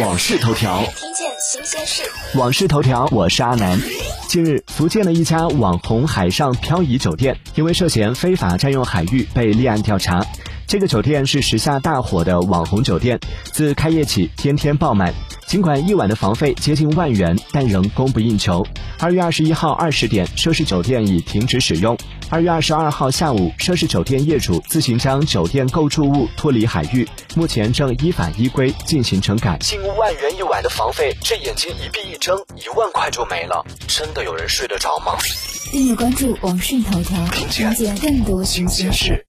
往事头条，听见新鲜事。往事头条，我是阿南。近日，福建的一家网红海上漂移酒店因为涉嫌非法占用海域被立案调查。这个酒店是时下大火的网红酒店，自开业起天天爆满。尽管一晚的房费接近万元，但仍供不应求。二月二十一号二十点，涉事酒店已停止使用。二月二十二号下午，涉事酒店业主自行将酒店构筑物脱离海域，目前正依法依规进行整改。近万元一晚的房费，这眼睛一闭一睁，一万块就没了，真的有人睡得着吗？订阅关注网讯头条，听见听见更多新鲜事。